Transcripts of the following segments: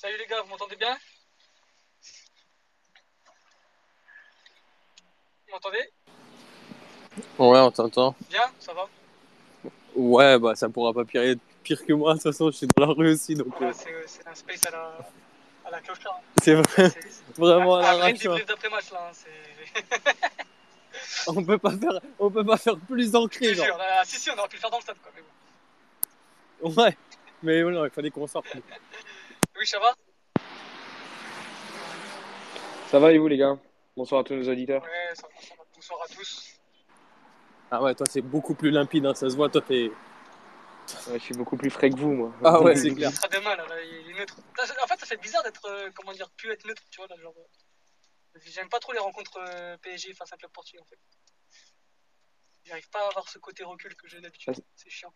Salut les gars, vous m'entendez bien? Vous m'entendez? Ouais, on t'entend. Bien, ça va? Ouais, bah ça pourra pas pire, pire que moi. De toute façon, je suis dans la rue aussi, donc Ouais, euh, c'est, c'est un space à la, à la cloche hein. c'est vrai, vraiment à l'arrache. hein. débrief d'après-match là. hein, C'est... On peut pas faire, on peut pas faire plus ancré, genre. là, si, si, on aurait pu le faire dans le stade quoi. Mais bon. Ouais, mais voilà, il fallait qu'on sorte. Oui, ça va? Ça va et vous les gars? Bonsoir à tous nos auditeurs. Ouais, ça va, ça va. Bonsoir à tous. Ah ouais, toi c'est beaucoup plus limpide, hein, ça se voit. Toi t'es. Ouais, je suis beaucoup plus frais que vous moi. Ah ouais, c'est clair. Il il est neutre. C'est- En fait, ça fait bizarre d'être, euh, comment dire, pu être neutre, tu vois, là, genre. euh, J'aime pas trop les rencontres euh, PSG face à club portugais en fait. J'arrive pas à avoir ce côté recul que j'ai d'habitude. C'est chiant.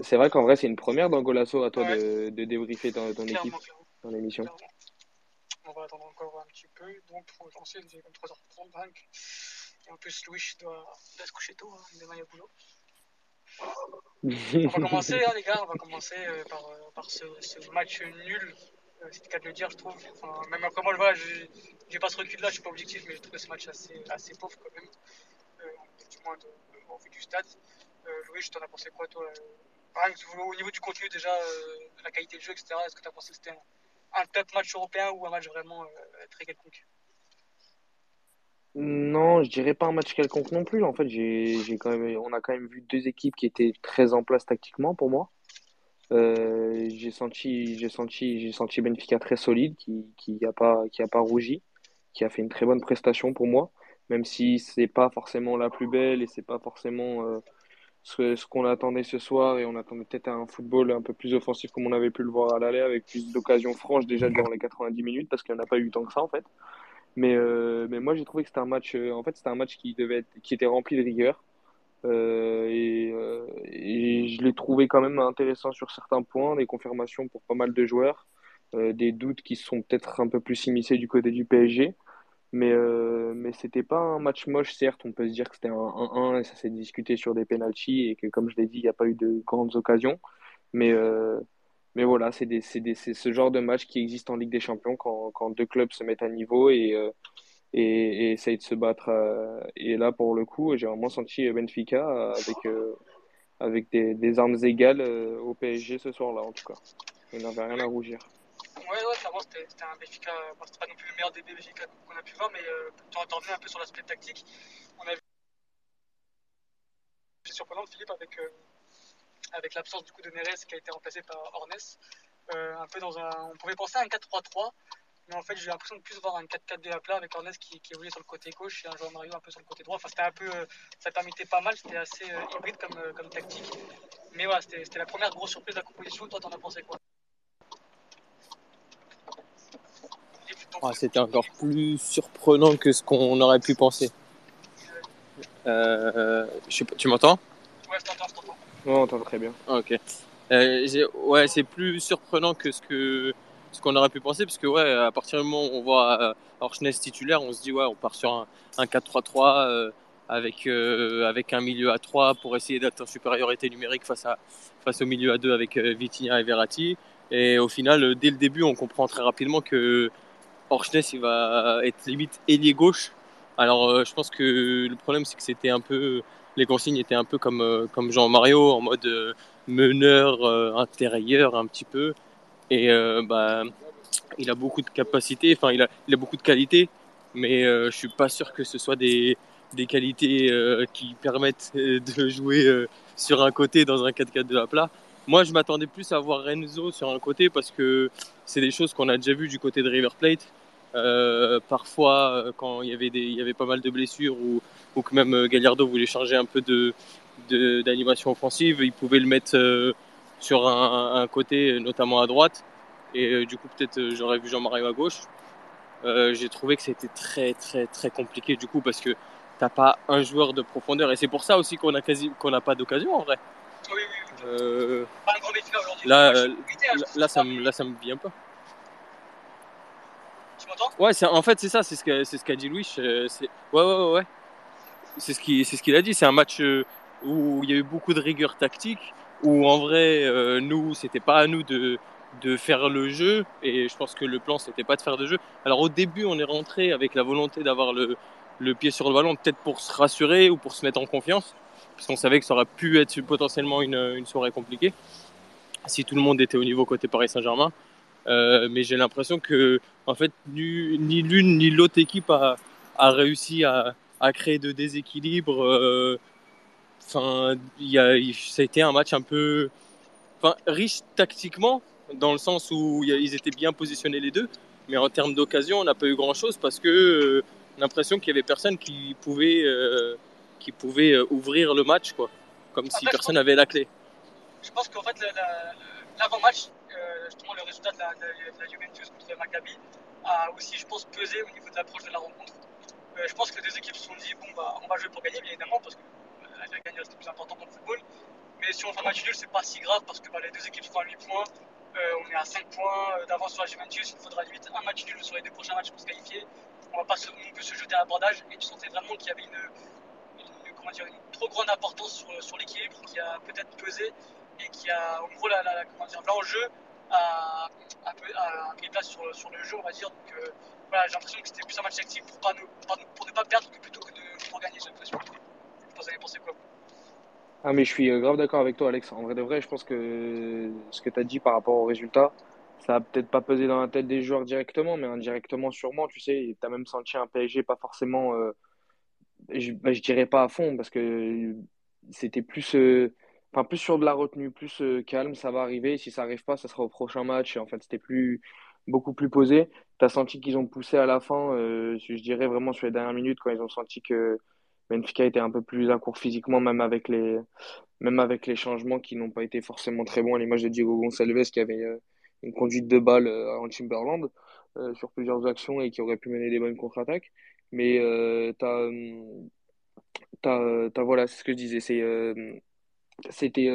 C'est vrai qu'en vrai c'est une première dans Golasso à toi Ouais. de, de débriefer ton, ton équipe dans l'émission. On va attendre encore un petit peu. Donc, pour lancer, il est comme 3h35. Et en plus, Louis doit, doit se coucher tôt. Hein. Demain, il y a boulot. On va commencer, hein, les gars. On va commencer euh, par, euh, par ce, ce match nul. Euh, c'est le cas de le dire, je trouve. Enfin, même après moi, voilà, j'ai pas ce recul-là, je suis pas objectif, mais j'ai trouvé ce match assez, assez pauvre quand même. Du moins, de, de- au vu du stade. Louis, t'en as pensé quoi, toi par exemple, Au niveau du contenu, déjà, euh, la qualité de jeu, etc., est-ce que tu as pensé que c'était un, top match européen ou un match vraiment euh, très quelconque? Non, je dirais pas un match quelconque non plus. En fait, j'ai, quand même, on a quand même vu deux équipes qui étaient très en place tactiquement pour moi. Euh, j'ai senti, j'ai senti, j'ai senti Benfica très solide, qui, qui a pas, qui a pas rougi, qui a fait une très bonne prestation pour moi, même si c'est pas forcément la plus belle et c'est pas forcément ce, qu'on attendait ce soir et on attendait peut-être un football un peu plus offensif comme on avait pu le voir à l'aller avec plus d'occasions franches déjà durant les 90 minutes parce qu'il n'y en a pas eu tant que ça en fait. Mais, euh, mais moi j'ai trouvé que c'était un match, euh, en fait c'était un match qui devait être, qui était rempli de rigueur. Euh, et, je l'ai trouvé quand même intéressant sur certains points, des confirmations pour pas mal de joueurs, des doutes qui sont peut-être un peu plus immiscés du côté du PSG. Mais, euh, mais c'était pas un match moche, certes, on peut se dire que c'était un 1-1 et ça s'est discuté sur des pénaltys et que, comme je l'ai dit, il n'y a pas eu de grandes occasions. Mais, euh, mais voilà, c'est ce genre de match qui existe en Ligue des Champions quand, quand deux clubs se mettent à niveau et, euh, et, et essayent de se battre. et là, pour le coup, j'ai vraiment senti Benfica avec, avec des, des armes égales au PSG ce soir-là, en tout cas. Il n'avait rien à rougir. Ouais, ouais, clairement, c'était un Benfica. Bon, c'était pas non plus le meilleur des Benfica qu'on a pu voir, mais euh, t'en revenais un peu sur l'aspect tactique. On a vu. C'est surprenant, Philippe, avec, euh, avec l'absence du coup de Neres qui a été remplacé par Ornes. Euh, un peu dans un. On pouvait penser à un 4-3-3, mais en fait, j'ai l'impression de plus voir un 4-4-2 à plat avec Ornes qui, qui évoluait sur le côté gauche et un joueur Mario un peu sur le côté droit. Enfin, c'était un peu. euh, ça permettait pas mal, c'était assez hybride comme, comme tactique. Mais voilà, c'était la première grosse surprise de la composition. Toi, t'en as pensé quoi Philippe, ton- Ah, c'était encore plus surprenant que ce qu'on aurait pu penser. Euh, je sais pas, tu m'entends? Ouais, je t'entends, je t'entends. Ouais, on entend très bien. Ah, Ok. Euh, ouais, c'est plus surprenant que ce que ce qu'on aurait pu penser, parce que ouais, à partir du moment où on voit euh, Orchness titulaire, on se dit ouais, on part sur un, un 4-3-3 euh, avec avec un milieu à 3 pour essayer en supériorité numérique face à face au milieu à 2 avec Vitinha et Verratti. Et au final, dès le début, on comprend très rapidement que Orchness il va être limite ailier gauche. Alors euh, je pense que le problème c'est que c'était un peu les consignes étaient un peu comme euh, comme Jean Mario en mode euh, meneur intérieur un petit peu et bah il a beaucoup de capacités enfin il a il a beaucoup de qualités mais je suis pas sûr que ce soit des des qualités qui permettent de jouer sur un côté dans un 4-4-2 à plat. Moi, je m'attendais plus à voir Renzo sur un côté parce que c'est des choses qu'on a déjà vues du côté de River Plate. Euh, parfois, euh, quand il y avait des, il y avait pas mal de blessures ou, ou que même euh, Gallardo voulait changer un peu de, de- d'animation offensive, il pouvait le mettre euh, sur un, un côté, notamment à droite. Et euh, du coup, peut-être j'aurais vu Jean-Mario à gauche. J'ai trouvé que c'était très très très compliqué du coup parce que t'as pas un joueur de profondeur et c'est pour ça aussi qu'on a quasi qu'on n'a pas d'occasion en vrai. Oui, oui, oui. Là, ça me là ça me vient pas. Ouais, c'est en fait c'est ça, c'est ce que c'est ce qu'a dit Louis. c'est ouais ouais ouais. ouais. C'est ce qui c'est ce qu'il a dit. C'est un match euh, où il y a eu beaucoup de rigueur tactique. Où en vrai euh, nous c'était pas à nous de de faire le jeu. Et je pense que le plan, c'était pas de faire de jeu. Alors au début, on est rentré avec la volonté d'avoir le, le pied sur le ballon, peut-être pour se rassurer ou pour se mettre en confiance, parce qu'on savait que ça aurait pu être potentiellement une, une, soirée compliquée si tout le monde était au niveau côté Paris Saint-Germain. Euh, mais j'ai l'impression que en fait ni, ni l'une ni l'autre équipe a, a réussi à, à, créer de déséquilibre. Euh, enfin, ça a été un match un peu, riche tactiquement dans le sens où ils étaient bien positionnés les deux, mais en termes d'occasion, on n'a pas eu grand chose parce que euh, l'impression qu'il y avait personne qui pouvait, qui pouvait euh, ouvrir le match, quoi. Comme si personne n'avait la clé. Je pense qu'en fait, l'avant-match, euh, justement, le résultat de la, Juventus contre Maccabi a aussi, je pense, pesé au niveau de l'approche de la rencontre. Euh, je pense que deux équipes se sont dit, bon, bah, on va jouer pour gagner, bien évidemment, parce que euh, la gagne reste le plus important dans le football. Mais si on fait un match nul, c'est pas si grave, parce que bah, les deux équipes sont à 8 points. on est à 5 points d'avance sur la Juventus. Il faudra limite un match nul sur les deux prochains matchs pour se qualifier on va pas se, non plus se jeter à l'abordage. Et tu sentais vraiment qu'il y avait une, une, comment dire, une trop grande importance sur, sur l'équilibre qui a peut-être pesé et qui a, en gros, la, la, l'enjeu a, a, pris place sur, sur, le jeu, on va dire. Donc, euh, voilà, j'ai l'impression que c'était plus un match actif pour, pas nous, pour, ne pas perdre plutôt que de, pour gagner, j'ai l'impression. Je pense que vous pensé quoi? Ah mais je suis grave d'accord avec toi Alex. En vrai de vrai, je pense que ce que tu as dit par rapport au résultat, ça a peut-être pas pesé dans la tête des joueurs directement, mais indirectement sûrement, tu sais, tu as même senti un PSG pas forcément, euh, je, bah, je, dirais pas à fond, parce que c'était plus, euh, enfin, plus sur de la retenue, plus euh, calme, ça va arriver, si ça arrive pas, ça sera au prochain match, et en fait, c'était plus, beaucoup plus posé. Tu as senti qu'ils ont poussé à la fin, je dirais vraiment sur les dernières minutes, quand ils ont senti que Benfica était un peu plus à court physiquement, même avec les, même avec les changements qui n'ont pas été forcément très bons, à l'image de Diego Gonçalves qui avait une conduite de balle euh, en Timberland euh, sur plusieurs actions et qui aurait pu mener des bonnes contre-attaques. Mais euh, t'as, t'as, t'as, voilà, c'est ce que je disais. C'est, c'était,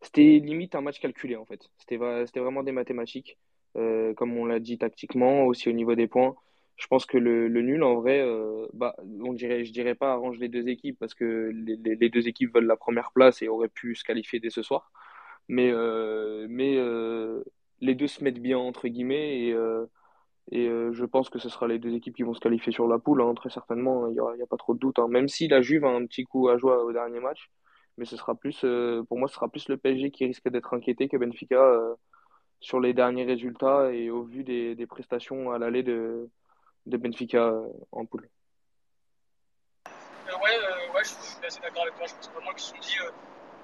c'était limite un match calculé en fait. C'était, vraiment des mathématiques, comme on l'a dit tactiquement, aussi au niveau des points. Je pense que le, le nul, en vrai, bah, on dirait, je dirais pas arrange les deux équipes parce que les, les, deux équipes veulent la première place et auraient pu se qualifier dès ce soir. Mais, mais les deux se mettent bien entre guillemets et, euh, et euh, je pense que ce sera les deux équipes qui vont se qualifier sur la poule, hein, très certainement, il n'y a, a, pas trop de doute. Hein. Même si la Juve a un petit coup à jouer au dernier match, mais ce sera plus, euh, pour moi, ce sera plus le PSG qui risque d'être inquiété que Benfica sur les derniers résultats et au vu des, des prestations à l'aller de, de Benfica en poule. ouais, ouais, je, suis assez d'accord avec toi. Je pense vraiment qu'ils se sont dit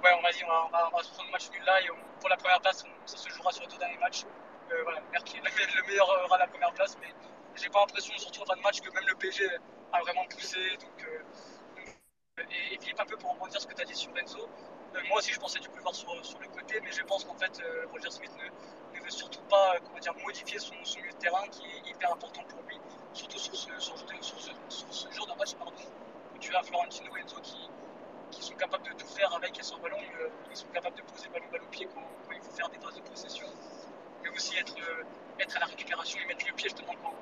ouais, on va dire, on va, on va, se prendre le match nul là et pour la première place, ça se jouera sur les deux derniers matchs. Euh, voilà, le meilleur aura la première place, mais j'ai pas l'impression, surtout en fin de match, que même le PSG a vraiment poussé. Donc, euh, et, et, Philippe, un peu pour rebondir ce que tu as dit sur Enzo, euh, moi aussi je pensais du coup le voir sur, sur le côté, mais je pense qu'en fait, euh, Roger Smith ne, veut surtout pas comment dire, modifier son, son milieu de terrain qui est hyper important pour lui, surtout sur ce, sur, sur ce, genre de match pardon, où tu as Florentino et Enzo qui qui sont capables de tout faire avec et sans ballon. Euh, ils sont capables de poser ballon balle au pied quand, quand, il faut faire des phases de possession, mais aussi être, euh, être à la récupération et mettre le pied justement quand,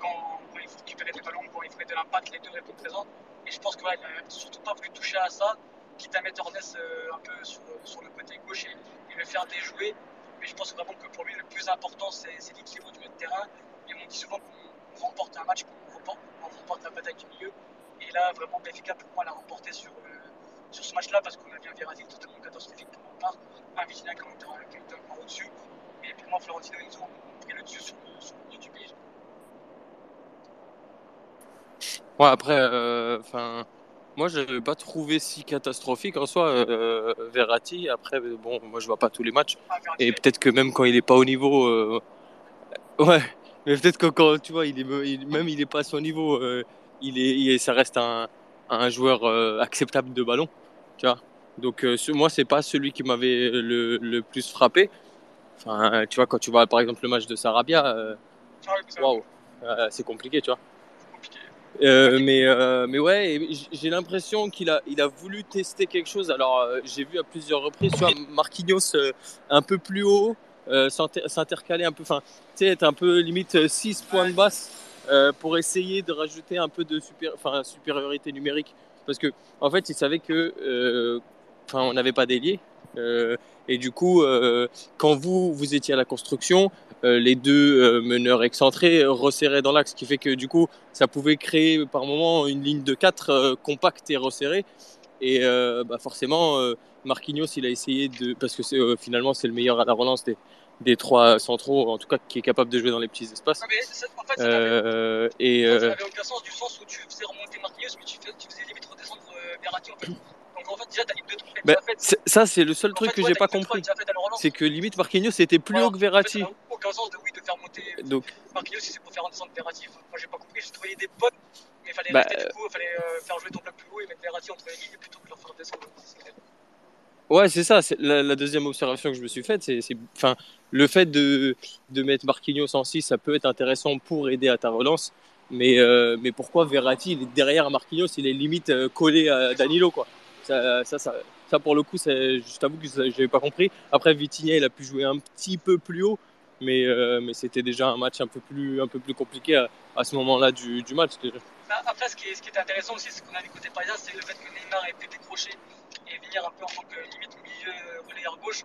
quand, quand il récupérer des ballons, quand il faut de l'impact, les deux répondent présents. Et je pense voilà, n'a surtout pas voulu toucher à ça, quitte à mettre Ornès euh, un peu sur, le côté gauche et, le faire déjouer. Mais je pense vraiment que pour lui, le plus important, c'est l'équilibre du milieu de terrain. Et on dit souvent qu'on remporte un match, qu'on remporte, la bataille du milieu. Et là, vraiment, Benfica, pour moi, l'a remporté sur, sur ce match-là parce qu'on a bien Verratti totalement catastrophique pour ma part, un Vitinha qui est point au-dessus, et pour moi Florentino ils ont pris le dessus sur le, le du PSG. Ouais, après, enfin. Euh, moi, je n'avais pas trouvé si catastrophique en soi euh, Verratti. Après, bon, moi, je vois pas tous les matchs. Et peut-être que même quand il est pas au niveau, euh... ouais. Mais peut-être que quand tu vois, il est il, même il est pas à son niveau, euh, il est, il, ça reste un, un joueur acceptable de ballon. Tu vois Donc, ce, moi, c'est pas celui qui m'avait le, le, plus frappé. Enfin, tu vois, quand tu vois par exemple le match de Sarabia, waouh, c'est compliqué, tu vois. Euh, mais, euh, mais ouais, j'ai l'impression qu'il a, il a voulu tester quelque chose. Alors, euh, j'ai vu à plusieurs reprises, tu vois, Marquinhos un peu plus haut, s'intercaler un peu, enfin, tu sais, être un peu limite 6 points de basse pour essayer de rajouter un peu de super, supériorité numérique. Parce que, en fait, il savait que, enfin, on n'avait pas d'ailier. Euh, et du coup, euh, quand vous, vous étiez à la construction, euh, les deux meneurs excentrés resserraient dans l'axe, ce qui fait que du coup, ça pouvait créer par moment une ligne de 4 euh, compacte et resserrée. Et bah forcément, Marquinhos, il a essayé de. Parce que finalement, c'est le meilleur à la relance des, des trois centraux, en tout cas, qui est capable de jouer dans les petits espaces. Ouais, mais ça- en fait, ça Euh, et ça n'avait aucun sens du sens où tu faisais remonter Marquinhos, mais tu, fais, tu faisais limite redescendre Verratti en fait. Donc en fait, déjà, ta ligne de 3 elle est bah, déjà ça, c'est le seul En truc fait, que ouais, j'ai pas compris. C'est que limite, Marquinhos était plus Voilà. haut que En fait, Verratti. ça n'a aucun sens de, oui, de faire monter Donc, Marquinhos si c'est pour faire redescendre Verratti. Moi, j'ai pas compris. J'ai trouvé des bonnes, mais il fallait Bah, rester du coup, il fallait euh, faire jouer ton bloc plus haut et mettre Verratti entre les lignes plutôt que de leur faire descendre. Ouais, c'est ça. La, la deuxième observation que je me suis faite, c'est, c'est, enfin, le fait de, de mettre Marquinhos en 6, ça peut être intéressant pour aider à ta relance. Mais, euh, mais pourquoi Verratti, il est derrière Marquinhos, il est limite euh, collé à Danilo, quoi. Ça, ça, pour le coup, je t'avoue que ça, j'avais pas compris. Après, Vitinha, il a pu jouer un petit peu plus haut, mais, euh, mais c'était déjà un match un peu plus, un peu plus compliqué à, ce moment-là du, du match. Bah, après, ce qui, est, intéressant aussi, ce qu'on a vu côté parisien, c'est le fait que Neymar ait pu décrocher et venir un peu en tant que limite milieu relayeur gauche,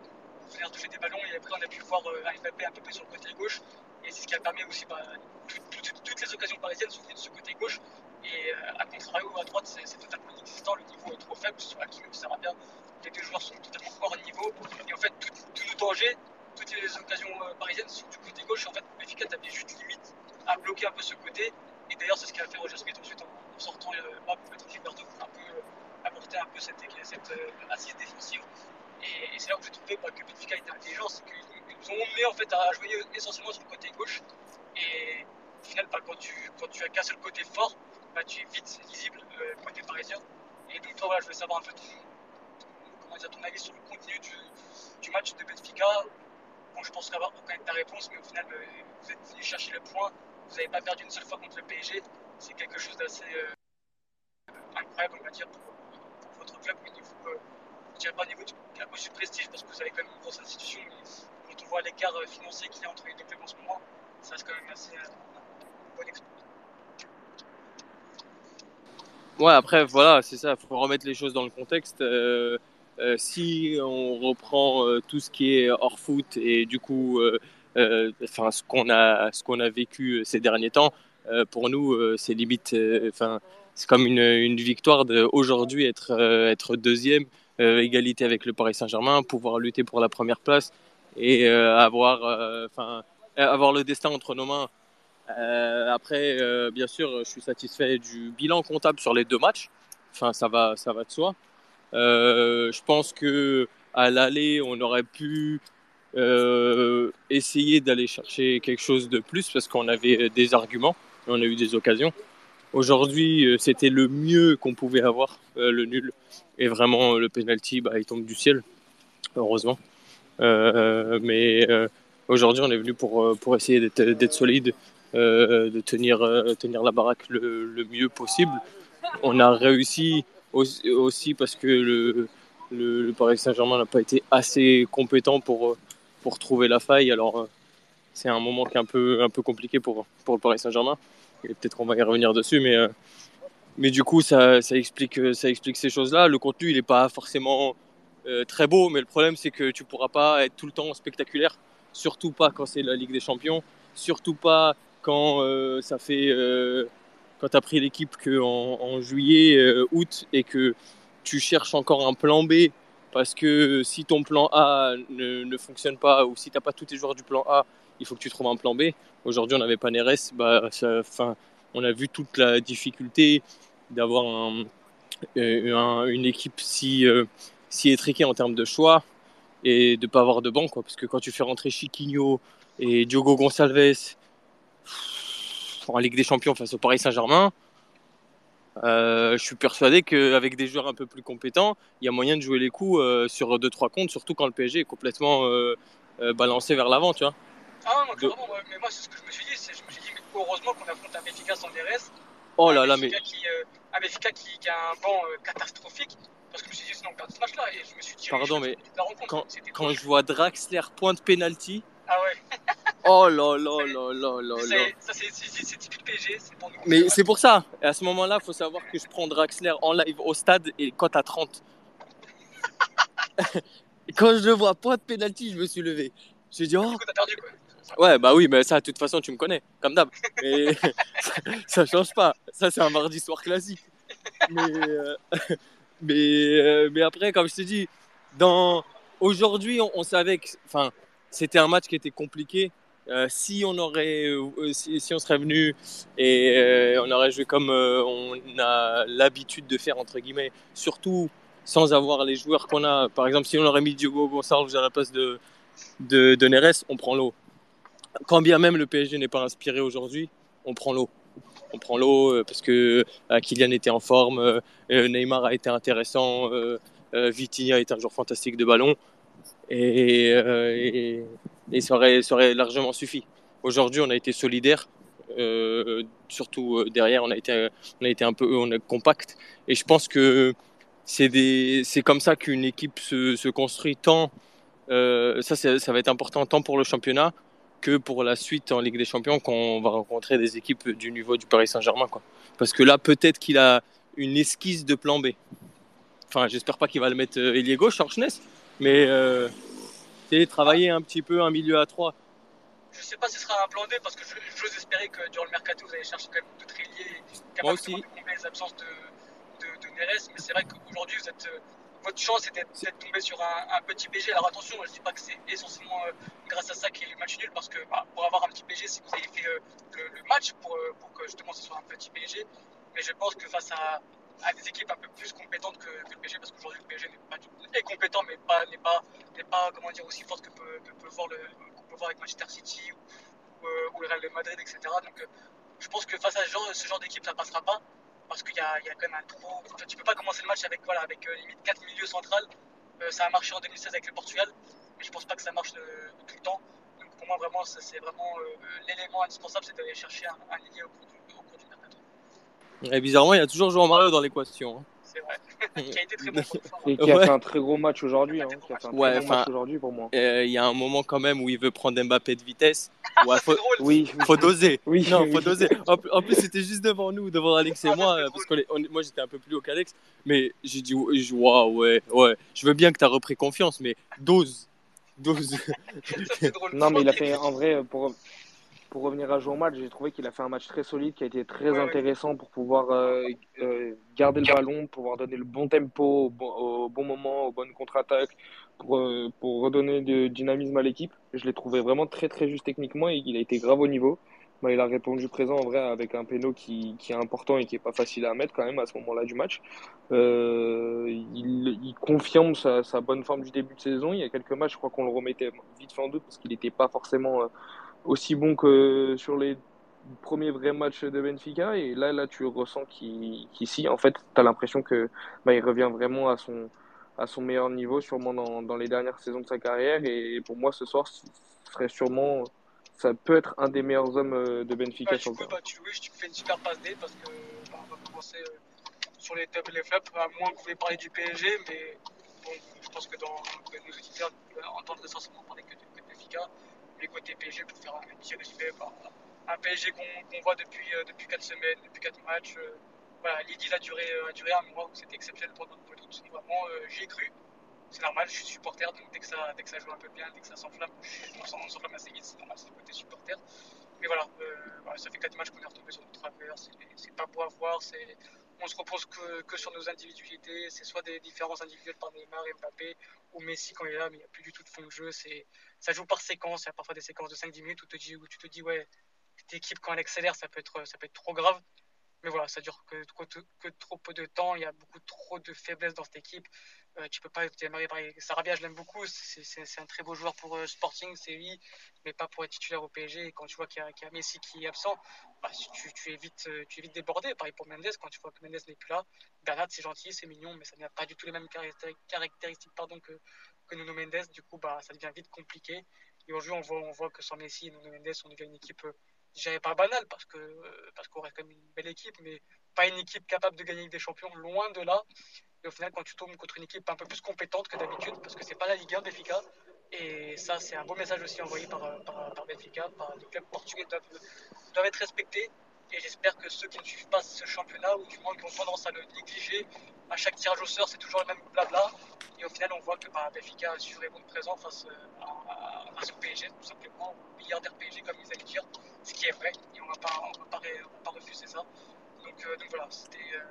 venir toucher des ballons. Et après, on a pu voir euh, Mbappé un peu plus sur le côté gauche. Et c'est ce qui a permis aussi, bah, tout- tout- toutes les occasions parisiennes sont venues de ce côté gauche. Et euh, à contrario, à droite, c'est totalement inexistant. Le niveau est trop faible. Sur Hakimi ou Sarabia, les deux joueurs sont totalement hors niveau. Et en fait, tout, tout le danger, toutes les occasions euh, parisiennes sont du côté gauche. En fait, Benfica avait juste limite à bloquer un peu ce côté. Et d'ailleurs, c'est ce qu'a fait Roger Smith ensuite en, sortant euh, pour mettre Gilberto pour un peu euh, apporter un peu cette, assise défensive. Et, c'est là où j'ai trouvé bah, que Benfica était intelligent, c'est qu'ils ils nous ont emmené en fait à jouer essentiellement sur le côté gauche. Et au final, bah, quand, tu, quand tu as qu'un seul côté fort, bah, tu vite lisible euh, côté parisien. Et donc, toi, voilà, je voulais savoir un peu ton, comment dire, ton avis sur le contenu du, match de Benfica. Bon, je pense avoir reconnaître ta réponse, mais au final, euh, vous êtes venu chercher le point. Vous n'avez pas perdu une seule fois contre le PSG. C'est quelque chose d'assez euh, incroyable, on va dire, pour, votre club au niveau, euh, je dirais pas au niveau du, prestige, parce que vous avez quand même une grosse institution, mais quand on voit l'écart euh, financier qu'il y a entre les deux clubs en ce moment, ça reste quand même assez euh, un bon exploit. Ouais, après, voilà, c'est ça, il faut remettre les choses dans le contexte. Euh, euh, si on reprend euh, tout ce qui est hors foot et du coup, enfin, ce qu'on a, ce a vécu ces derniers temps, pour nous, c'est limite, enfin, c'est comme une, une victoire d'aujourd'hui être, être deuxième, égalité avec le Paris Saint-Germain, pouvoir lutter pour la première place et avoir, enfin, avoir le destin entre nos mains. Euh, après, euh, bien sûr, je suis satisfait du bilan comptable sur les deux matchs. Enfin, ça va, ça va de soi. Euh, je pense que à l'aller, on aurait pu essayer d'aller chercher quelque chose de plus parce qu'on avait des arguments, et on a eu des occasions. Aujourd'hui, c'était le mieux qu'on pouvait avoir, le nul. Et vraiment, le penalty, bah, il tombe du ciel, heureusement. Mais aujourd'hui, on est venu pour, pour essayer d'être solide, de tenir, euh, tenir la baraque le, mieux possible. On a réussi aussi, parce que le, Paris Saint-Germain n'a pas été assez compétent pour, euh, pour trouver la faille. Alors, euh, c'est un moment qui est un peu, un peu compliqué pour, pour le Paris Saint-Germain. Et peut-être qu'on va y revenir dessus, mais, euh, mais du coup, ça, ça, explique, ça explique ces choses-là. Le contenu, il n'est pas forcément euh, très beau, mais le problème, c'est que tu pourras pas être tout le temps spectaculaire, surtout pas quand c'est la Ligue des Champions, surtout pas quand euh, ça fait euh, quand tu as pris l'équipe qu'en en juillet, euh, août et que tu cherches encore un plan B parce que si ton plan A ne, ne fonctionne pas ou si tu n'as pas tous tes joueurs du plan A, il faut que tu trouves un plan B. Aujourd'hui, on n'avait pas Neres, bah, fin, on a vu toute la difficulté d'avoir un, un, une équipe si, si étriquée en termes de choix et de ne pas avoir de banc. Quoi, parce que quand tu fais rentrer Chiquinho et Diogo Gonçalves en Ligue des Champions face au Paris Saint-Germain, euh, je suis persuadé qu'avec des joueurs un peu plus compétents, il y a moyen de jouer les coups euh, sur 2-3 comptes, surtout quand le PSG est complètement euh, balancé vers l'avant, tu vois. Ah non, clairement, mais moi, c'est ce que je me suis dit. c'est- Je me suis dit, mais heureusement qu'on affronte un Benfica sans DRS. Oh là là, mais Qui, un Benfica qui, qui a un banc catastrophique. Parce que je me suis dit, sinon on perd ce match-là. Et je me suis dit, Pardon, mais la quand, quand je vois Draxler pointe penalty, Ah ouais, oh là là là là là là. c'est- ça typique pour nous. Mais c'est pour ça. Et à ce moment-là, il faut savoir que je prends Draxler en live au stade et quand à 30. Quand je le vois, point de pénalty, je me suis levé. J'ai dit, oh. T'as perdu, quoi. Ouais, bah oui, mais ça, de toute façon, tu me connais, comme d'hab. Mais ça, ça change pas. Ça, c'est un mardi soir classique. Mais, euh, mais, euh, mais après, comme je dit, dans... aujourd'hui, on, on savait que enfin, c'était un match qui était compliqué. Euh, si on aurait, euh, si, on serait venu et euh, on aurait joué comme on a l'habitude de faire entre guillemets, surtout sans avoir les joueurs qu'on a. Par exemple, si on aurait mis Diogo Gonçalves à la place de de, Neres, on prend l'eau. Quand bien même le PSG n'est pas inspiré aujourd'hui, on prend l'eau. On prend l'eau parce que Kylian était en forme, Neymar a été intéressant, euh, Vitinha est un joueur fantastique de ballon et, euh, ça, aurait, largement suffi. Aujourd'hui, on a été solidaire, euh, surtout euh, derrière, on a été, on a été un peu on est compact et je pense que c'est comme ça qu'une équipe se, construit tant. ça, ça va être important tant pour le championnat que pour la suite en Ligue des Champions quand on va rencontrer des équipes du niveau du Paris Saint-Germain. Parce que là, peut-être qu'il a une esquisse de plan B. Enfin, j'espère pas qu'il va le mettre ailier gauche, Schorchness, mais euh, travailler un petit peu un milieu à trois. Je sais pas si ce sera un plan D parce que je- j'ose espérer que durant le mercato, vous allez chercher quand même d'autres ailiers capables aussi. de combler les absences de, de, de Neres. Mais c'est vrai qu'aujourd'hui, vous êtes, euh, votre chance était d'être tombé sur un, un petit PG. Alors attention, je dis pas que c'est essentiellement euh, grâce à ça qu'il y a eu le match nul parce que bah, pour avoir un petit PG, c'est que vous avez fait euh, le, le match pour, pour que justement ce soit un petit PSG. Mais je pense que face à, à des équipes un peu plus compétentes que, le PSG, parce qu'aujourd'hui le PSG est compétent, mais pas n'est pas n'est pas comment dire aussi forte que peut, peut voir le qu'on peut voir avec Manchester City ou, euh, le Real Madrid, etc. Donc euh, je pense que face à ce genre, ce d'équipe, ça passera pas. Parce qu'il y a, y a quand même un trop. Enfin, tu peux pas commencer le match avec, voilà, avec euh, limite 4 milieux centrales. Ça a marché en 2016 avec le Portugal, mais je pense pas que ça marche tout le temps. Donc pour moi, vraiment, c'est vraiment l'élément indispensable, c'est d'aller chercher un, un ailier au cours du, au cours du mercato. Et bizarrement, il y a toujours Jean Mario dans l'équation. hein. C'est vrai. qui a été très bon pour le soir. Et qui a Ouais. fait un très gros match aujourd'hui. Hein, qui a fait un très Ouais, enfin- match aujourd'hui pour moi. Euh, Il y a un moment quand même où il veut prendre Mbappé de vitesse. Ouais, faut, drôle. Oui, faut doser. oui. Non, oui. faut doser. En, plus- en plus, c'était juste devant nous, devant Alex et Ah, moi, euh, parce que moi j'étais un peu plus haut qu'Alex. Mais j'ai dit, ouais, je- waouh, ouais, ouais. Je veux bien que tu as repris confiance, mais dose. Dose. Ça, c'est drôle. Non, mais il a fait en vrai pour pour revenir à jouer au match, j'ai trouvé qu'il a fait un match très solide, qui a été très intéressant pour pouvoir euh, euh, garder le ballon, pouvoir donner le bon tempo au bon, au bon moment, aux bonnes contre-attaques, pour, euh, pour redonner du dynamisme à l'équipe. Je l'ai trouvé vraiment très très juste techniquement et il a été grave au niveau. Bah, il a répondu présent en vrai avec un péno qui, qui est important et qui est pas facile à mettre quand même à ce moment-là du match. Euh, il, il confirme sa, sa bonne forme du début de saison. Il y a quelques matchs, je crois qu'on le remettait vite fait en doute parce qu'il n'était pas forcément aussi bon que sur les premiers vrais matchs de Benfica. Et là, là tu ressens qu'ici, en fait, tu as l'impression que bah, il revient vraiment à son, à son meilleur niveau, sûrement dans, dans les dernières saisons de sa carrière. Et pour moi, ce soir, ce serait sûrement, ça peut être un des meilleurs hommes euh, de Benfica Bah, sur le terrain. bah, tu, oui, tu fais une super passe D parce que bah, on va commencer euh, sur les tops et les flops, à moins vous voulez parler du PSG, mais bon, je pense que, dans, que nos auditeurs euh, entendent essentiellement parler que de, que de Benfica. Mais côté PSG, pour faire un petit résumé, bah, un PSG qu'on voit depuis, euh, depuis 4 semaines, depuis 4 matchs. euh, voilà, l'idylle a duré, euh, a duré un mois où c'était exceptionnel pour notre doute. Vraiment, j'y ai cru. C'est normal, je suis supporter, donc dès que ça, dès que ça joue un peu bien, dès que ça s'enflamme, on s'en- on s'enflamme assez vite, c'est normal, c'est le côté supporter. Mais voilà, ça fait 4 matchs qu'on est retombé sur notre travers, c'est pas beau à voir, c'est- on se repose que, sur nos individualités, c'est soit des différences individuelles par Neymar et Mbappé, ou Messi quand il est là, mais il n'y a plus du tout de fond de jeu, ça joue par séquence, il y a parfois des séquences de 5-10 minutes où, te dis, où tu te dis, ouais, cette équipe quand elle accélère, ça peut être, ça peut être trop grave. Mais voilà, ça dure que, trop peu de temps, il y a beaucoup trop de faiblesses dans cette équipe. Euh, tu peux pas démarrer par Sarabia, je l'aime beaucoup, c'est un très beau joueur pour euh, Sporting, c'est lui, mais pas pour être titulaire au PSG. Et quand tu vois qu'il y, a- Messi qui est absent, bah, tu, tu, es vite, tu es vite débordé. Pareil pour Mendes, quand tu vois que Mendes n'est plus là. Bernat, c'est gentil, c'est mignon, mais ça n'a pas du tout les mêmes caractéri- caractéristiques pardon, que, que Nuno Mendes. Du coup, bah, ça devient vite compliqué. Et aujourd'hui, on voit, on voit que sans Messi et Nuno Mendes, on devient une équipe, euh, dirais pas banale, parce que parce qu'on reste quand même une belle équipe, mais pas une équipe capable de gagner des champions, loin de là. Et au final, quand tu tombes contre une équipe un peu plus compétente que d'habitude, parce que c'est pas la Ligue 1 Benfica, et ça, c'est un beau message aussi envoyé par, par, par Benfica, par les clubs portugais doivent, doivent être respectés. Et j'espère que ceux qui ne suivent pas ce championnat, ou du moins qui ont tendance à le négliger, à chaque tirage au sort, c'est toujours le même blabla. Et au final, on voit que bah, Benfica a su répondre présent face, à, au PSG, tout simplement, au milliardaire PSG, comme ils allaient dire, ce qui est vrai, et on ne va, pas, pas refuser ça. Donc, euh, donc voilà, c'était. Euh,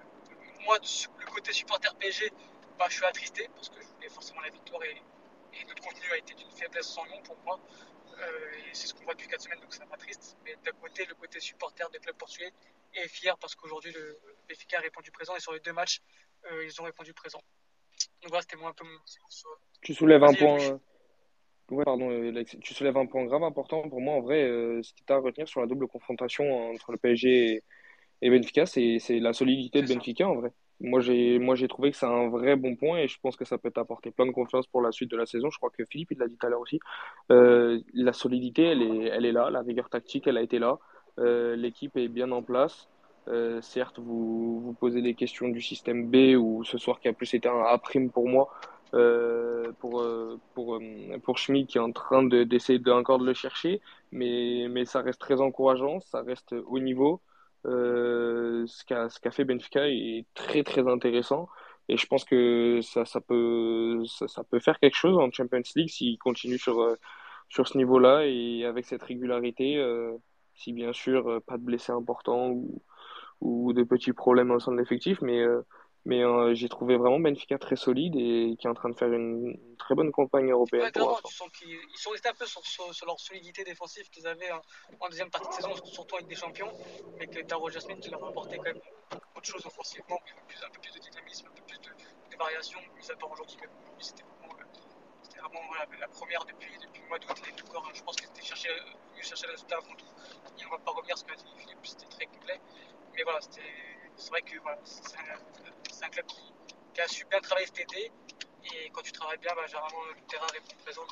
moi, le côté supporter PSG, bah, je suis attristé, parce que je voulais forcément la victoire, et, et notre contenu a été d'une faiblesse sans nom pour moi. et c'est ce qu'on voit depuis 4 semaines, donc ça m'attriste. Mais d'un côté, le côté supporter des clubs portugais est fier parce qu'aujourd'hui, le Benfica a répondu présent, et sur les deux matchs, ils ont répondu présent. Donc voilà, c'était moi un peu mon. Tu soulèves un point. Euh, ouais, pardon, euh, tu soulèves un point grave important pour moi en vrai. Euh, ce qui à retenir sur la double confrontation entre le PSG et, Benfica, c'est la solidité de Benfica en vrai. Moi j'ai trouvé que c'est un vrai bon point et je pense que ça peut t'apporter plein de confiance pour la suite de la saison. Je crois que Philippe il l'a dit tout à l'heure aussi. la solidité elle est elle est là, la rigueur tactique elle a été là. L'équipe est bien en place. Euh, certes, vous, vous posez des questions du système B ou ce soir qui a plus été un A' pour moi, euh, pour, euh, pour, pour Schmidt qui est en train d'essayer de, encore de le chercher, mais, mais ça reste très encourageant, ça reste haut niveau. ce qu'a ce qu'a fait Benfica est très très intéressant. Et je pense que ça, ça, peut, ça, ça peut faire quelque chose en Champions League s'il continue sur, sur ce niveau-là et avec cette régularité, si bien sûr pas de blessés importants ou, ou des petits problèmes au sein de l'effectif, mais, euh, mais euh, j'ai trouvé vraiment Benfica très solide et qui est en train de faire une, très bonne campagne européenne. ils sont restés un peu sur, sur, leur solidité défensive qu'ils avaient en, deuxième partie de saison, surtout avec des champions, mais que Taro Jasmine qui leur a apporté quand même autre chose offensivement, un peu plus de dynamisme, un peu plus de, de variation, mis à part aujourd'hui, mais c'était vraiment, euh, vraiment la première depuis, depuis le mois d'août. Je pense qu'ils étaient chercher, chercher le résultat avant tout. Et on ne va pas revenir ce qu'a dit Philippe, c'était très complet mais voilà, c'est vrai que c'est un, club qui, a su bien travailler cet été. Et quand tu travailles bien, bah, généralement le terrain répond présent.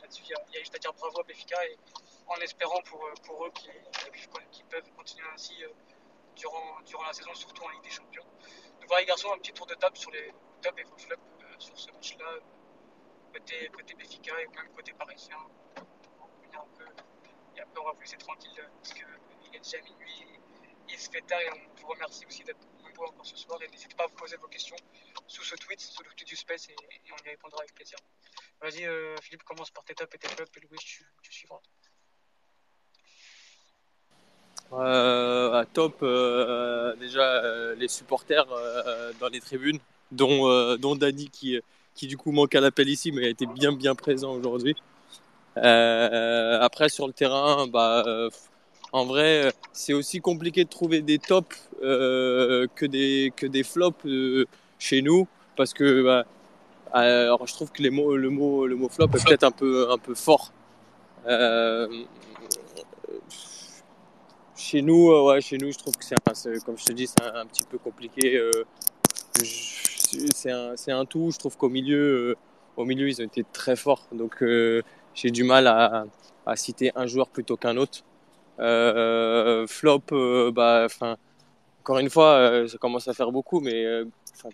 Là-dessus, il y, a juste à dire bravo à Béfica et en espérant pour, pour eux qu'ils peuvent continuer ainsi euh, durant, la saison, surtout en Ligue des Champions. Donc voilà, les garçons, un petit tour de table sur les top et flops euh, sur ce match-là, côté, côté et même côté parisien. Et après, on va vous laisser tranquille parce qu'il est déjà minuit il se fait tard et on vous remercie aussi d'être nombreux encore ce soir. Et n'hésitez pas à vous poser vos questions sous ce tweet, sous le tweet du Space, et, on y répondra avec plaisir. Vas-y, euh, Philippe, commence par tes tops et tes flops, et Louis, tu, suivras. Euh, à top, euh, déjà les supporters dans les tribunes, dont, dont Dani qui, qui du coup manque à l'appel ici, mais a été bien bien présent aujourd'hui. après sur le terrain, bah en vrai, euh, c'est aussi compliqué de trouver des tops euh, que, des, que des flops euh, chez nous. Parce que bah, alors, je trouve que le, mot, le mot flop est peut-être un peu, un peu fort. chez nous, ouais, chez nous, je trouve que c'est, comme je te dis, c'est un, petit peu compliqué. c'est un, un, tout. Je trouve qu'au milieu, au milieu, ils ont été très forts. Donc, j'ai du mal à, à, citer un joueur plutôt qu'un autre. Euh, flop, euh, bah, enfin, encore une fois, euh, ça commence à faire beaucoup, mais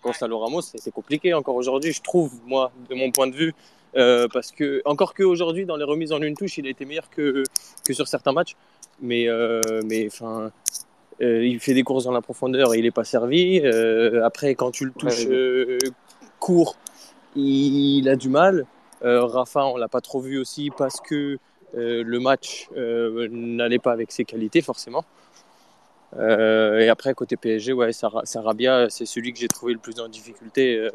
Gonzalo Ramos, c'est compliqué encore aujourd'hui, je trouve, moi, de mon point de vue. Euh, parce que encore qu'aujourd'hui dans les remises en une touche il a été meilleur que, que sur certains matchs. Mais euh, mais enfin euh, il fait des courses dans la profondeur et il n'est pas servi. Après quand tu le touches court il, il, a du mal. Rafa on l'a pas trop vu aussi parce que le match euh, n'allait pas avec ses qualités forcément. Euh, et après, côté PSG, ouais, Sarabia, c'est celui que j'ai trouvé le plus en difficulté. Euh,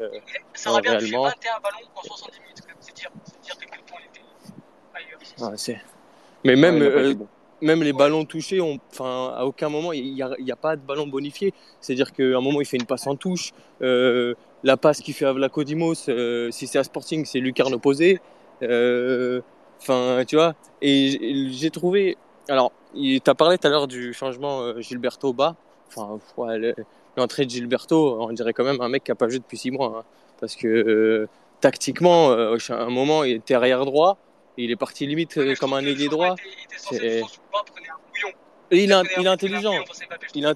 Sarabia réellement. 21 ballons en 70 minutes, c'est dire, dire à quel point il était ailleurs. Ouais, Mais même, ouais, euh, même les ouais. ballons touchés, on, à aucun moment, il n'y a, a, pas de ballon bonifié. C'est-à-dire qu'à un moment, il fait une passe en touche. Euh, la passe qu'il fait à Vlacodimos, euh, si c'est à Sporting, c'est Lucarne opposé. Euh, Enfin, tu vois. Et j'ai trouvé. Alors, tu as parlé tout à l'heure du changement euh, Gilberto bas. Enfin, ouais, l'entrée de Gilberto, on dirait quand même un mec qui n'a pas joué depuis six mois. Hein, parce que euh, tactiquement, euh, à un moment, il était arrière droit. Il est parti limite ouais, comme un ailier droit. Il, est... il, est, il est intelligent. Il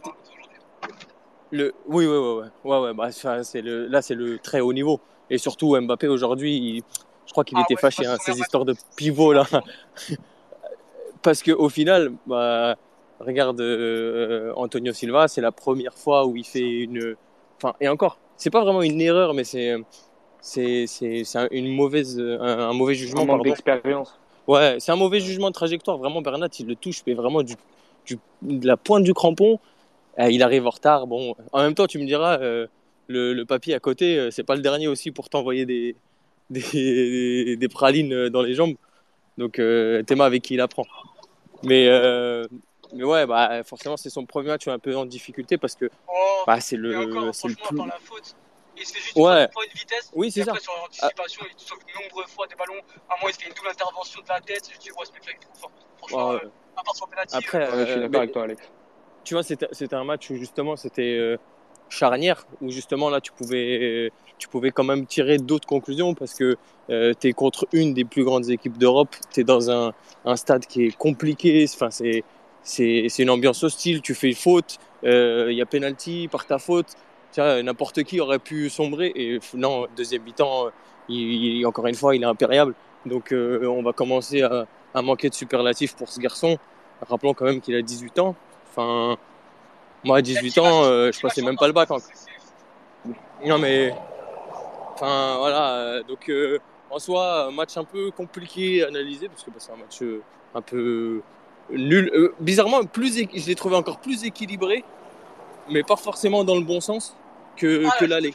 le... Oui, oui, oui. ouais, ouais, ouais bah, c'est le... Là, c'est le très haut niveau. Et surtout, Mbappé aujourd'hui, il je crois qu'il ah, était ouais, fâché, hein, ces histoires de pivot là. Parce qu'au final, bah, regarde euh, Antonio Silva, c'est la première fois où il fait une. Enfin, et encore, c'est pas vraiment une erreur, mais c'est c'est c'est c'est une mauvaise un, un mauvais jugement. Un manque d'expérience. Ouais, c'est un mauvais jugement de trajectoire. Vraiment, Bernat, il le touche, mais vraiment du, du de la pointe du crampon. Euh, il arrive en retard. Bon, en même temps, tu me diras, euh, le, le papy à côté, euh, c'est pas le dernier aussi pour t'envoyer des, des, des pralines euh, dans les jambes. Donc, euh, Théma avec qui il apprend. Mais, euh, mais ouais, bah, forcément, c'est son premier match un peu en difficulté parce que Oh, bah, c'est et le, encore, c'est le plus. par la faute. Il se fait juste Ouais. une vitesse. Oui, Et c'est ça. après, sur l'anticipation, il sauve nombreuses fois des ballons. À un moment, il se fait une double intervention de la tête. Je dis, ouais, ce mec-là, il est trop fort. Franchement, Ouais. euh, à part son penalty. Après, euh, je suis euh, d'accord avec toi, Alex. tu vois, c'était c'était un match où justement c'était euh, charnière, où justement là tu pouvais, tu pouvais quand même tirer d'autres conclusions parce que tu es contre une des plus grandes équipes d'Europe, tu es dans un, stade qui est compliqué, enfin, c'est c'est une ambiance hostile, tu fais faute, il y a penalty par ta faute, n'importe qui aurait pu sombrer et non, deuxième mi-temps, il, encore une fois, il est impériable. Donc euh, on va commencer à, à manquer de superlatifs pour ce garçon. Rappelons quand même qu'il a 18 ans. Enfin, moi à 18 ans, euh, je passais même pas le bac c'est- Non mais, enfin voilà. euh, donc euh, en soi, un match un peu compliqué à analyser parce que bah, c'est un match euh, un peu nul. Euh, bizarrement, plus, je l'ai trouvé encore plus équilibré, mais pas forcément dans le bon sens que, Ah, que l'aller.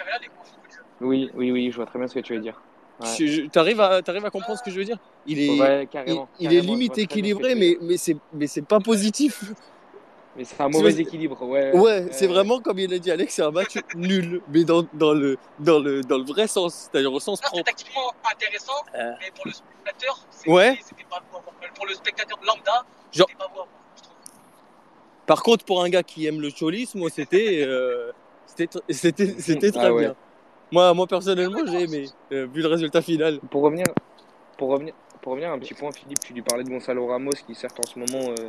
Oui, oui, oui, je vois très bien ce que tu veux dire. Ouais, T'arrives à, t'arrives à comprendre ce que je veux dire? Il est, Ouais, il, carrément. il est limite équilibré, mais, mais c'est pas positif. Mais c'est un mauvais équilibre, ouais. Ouais, c'est vraiment comme il a dit Alex, c'est un match nul, mais dans, dans, le, dans, le, dans le vrai sens, c'est-à-dire au sens Ça, c'est propre. tactiquement intéressant, Euh. mais pour le spectateur, c'était Ouais. c'était pas voir. Pour le spectateur lambda, Genre- c'était pas je trouve. Par contre, pour un gars qui aime le cholisme, c'était euh, c'était tr- c'était c'était très Ah ouais. bien. Moi, moi personnellement, j'ai aimé, euh, vu le résultat final. Pour revenir, pour revenir, pour revenir un petit point, Philippe, tu lui parlais de Gonzalo Ramos, qui certes en ce moment, euh,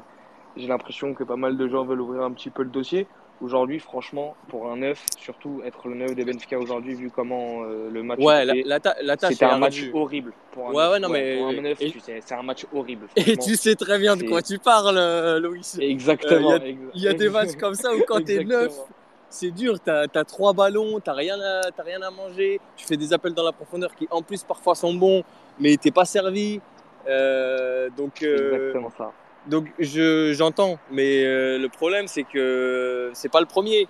j'ai l'impression que pas mal de gens veulent ouvrir un petit peu le dossier. Aujourd'hui, franchement, pour un neuf, surtout être le neuf de Benfica aujourd'hui, vu comment euh, le match Ouais, était la, la, la tâche c'était est un match horrible. Pour un Ouais, neuf. ouais, non, mais- pour un neuf, et- tu sais, c'est un match horrible. Et tu sais très bien de quoi tu parles, euh, Loïs. Exactement. Euh, exa- Il y a des matchs comme ça où quand t'es neuf, Exactement. c'est dur. T'as as trois ballons, t'as rien, à, rien à manger. Tu fais des appels dans la profondeur qui, en plus, parfois sont bons, mais t'es pas servi. Euh, donc, exactement ça. Donc je, j'entends. Mais euh, le problème, c'est que c'est pas le premier.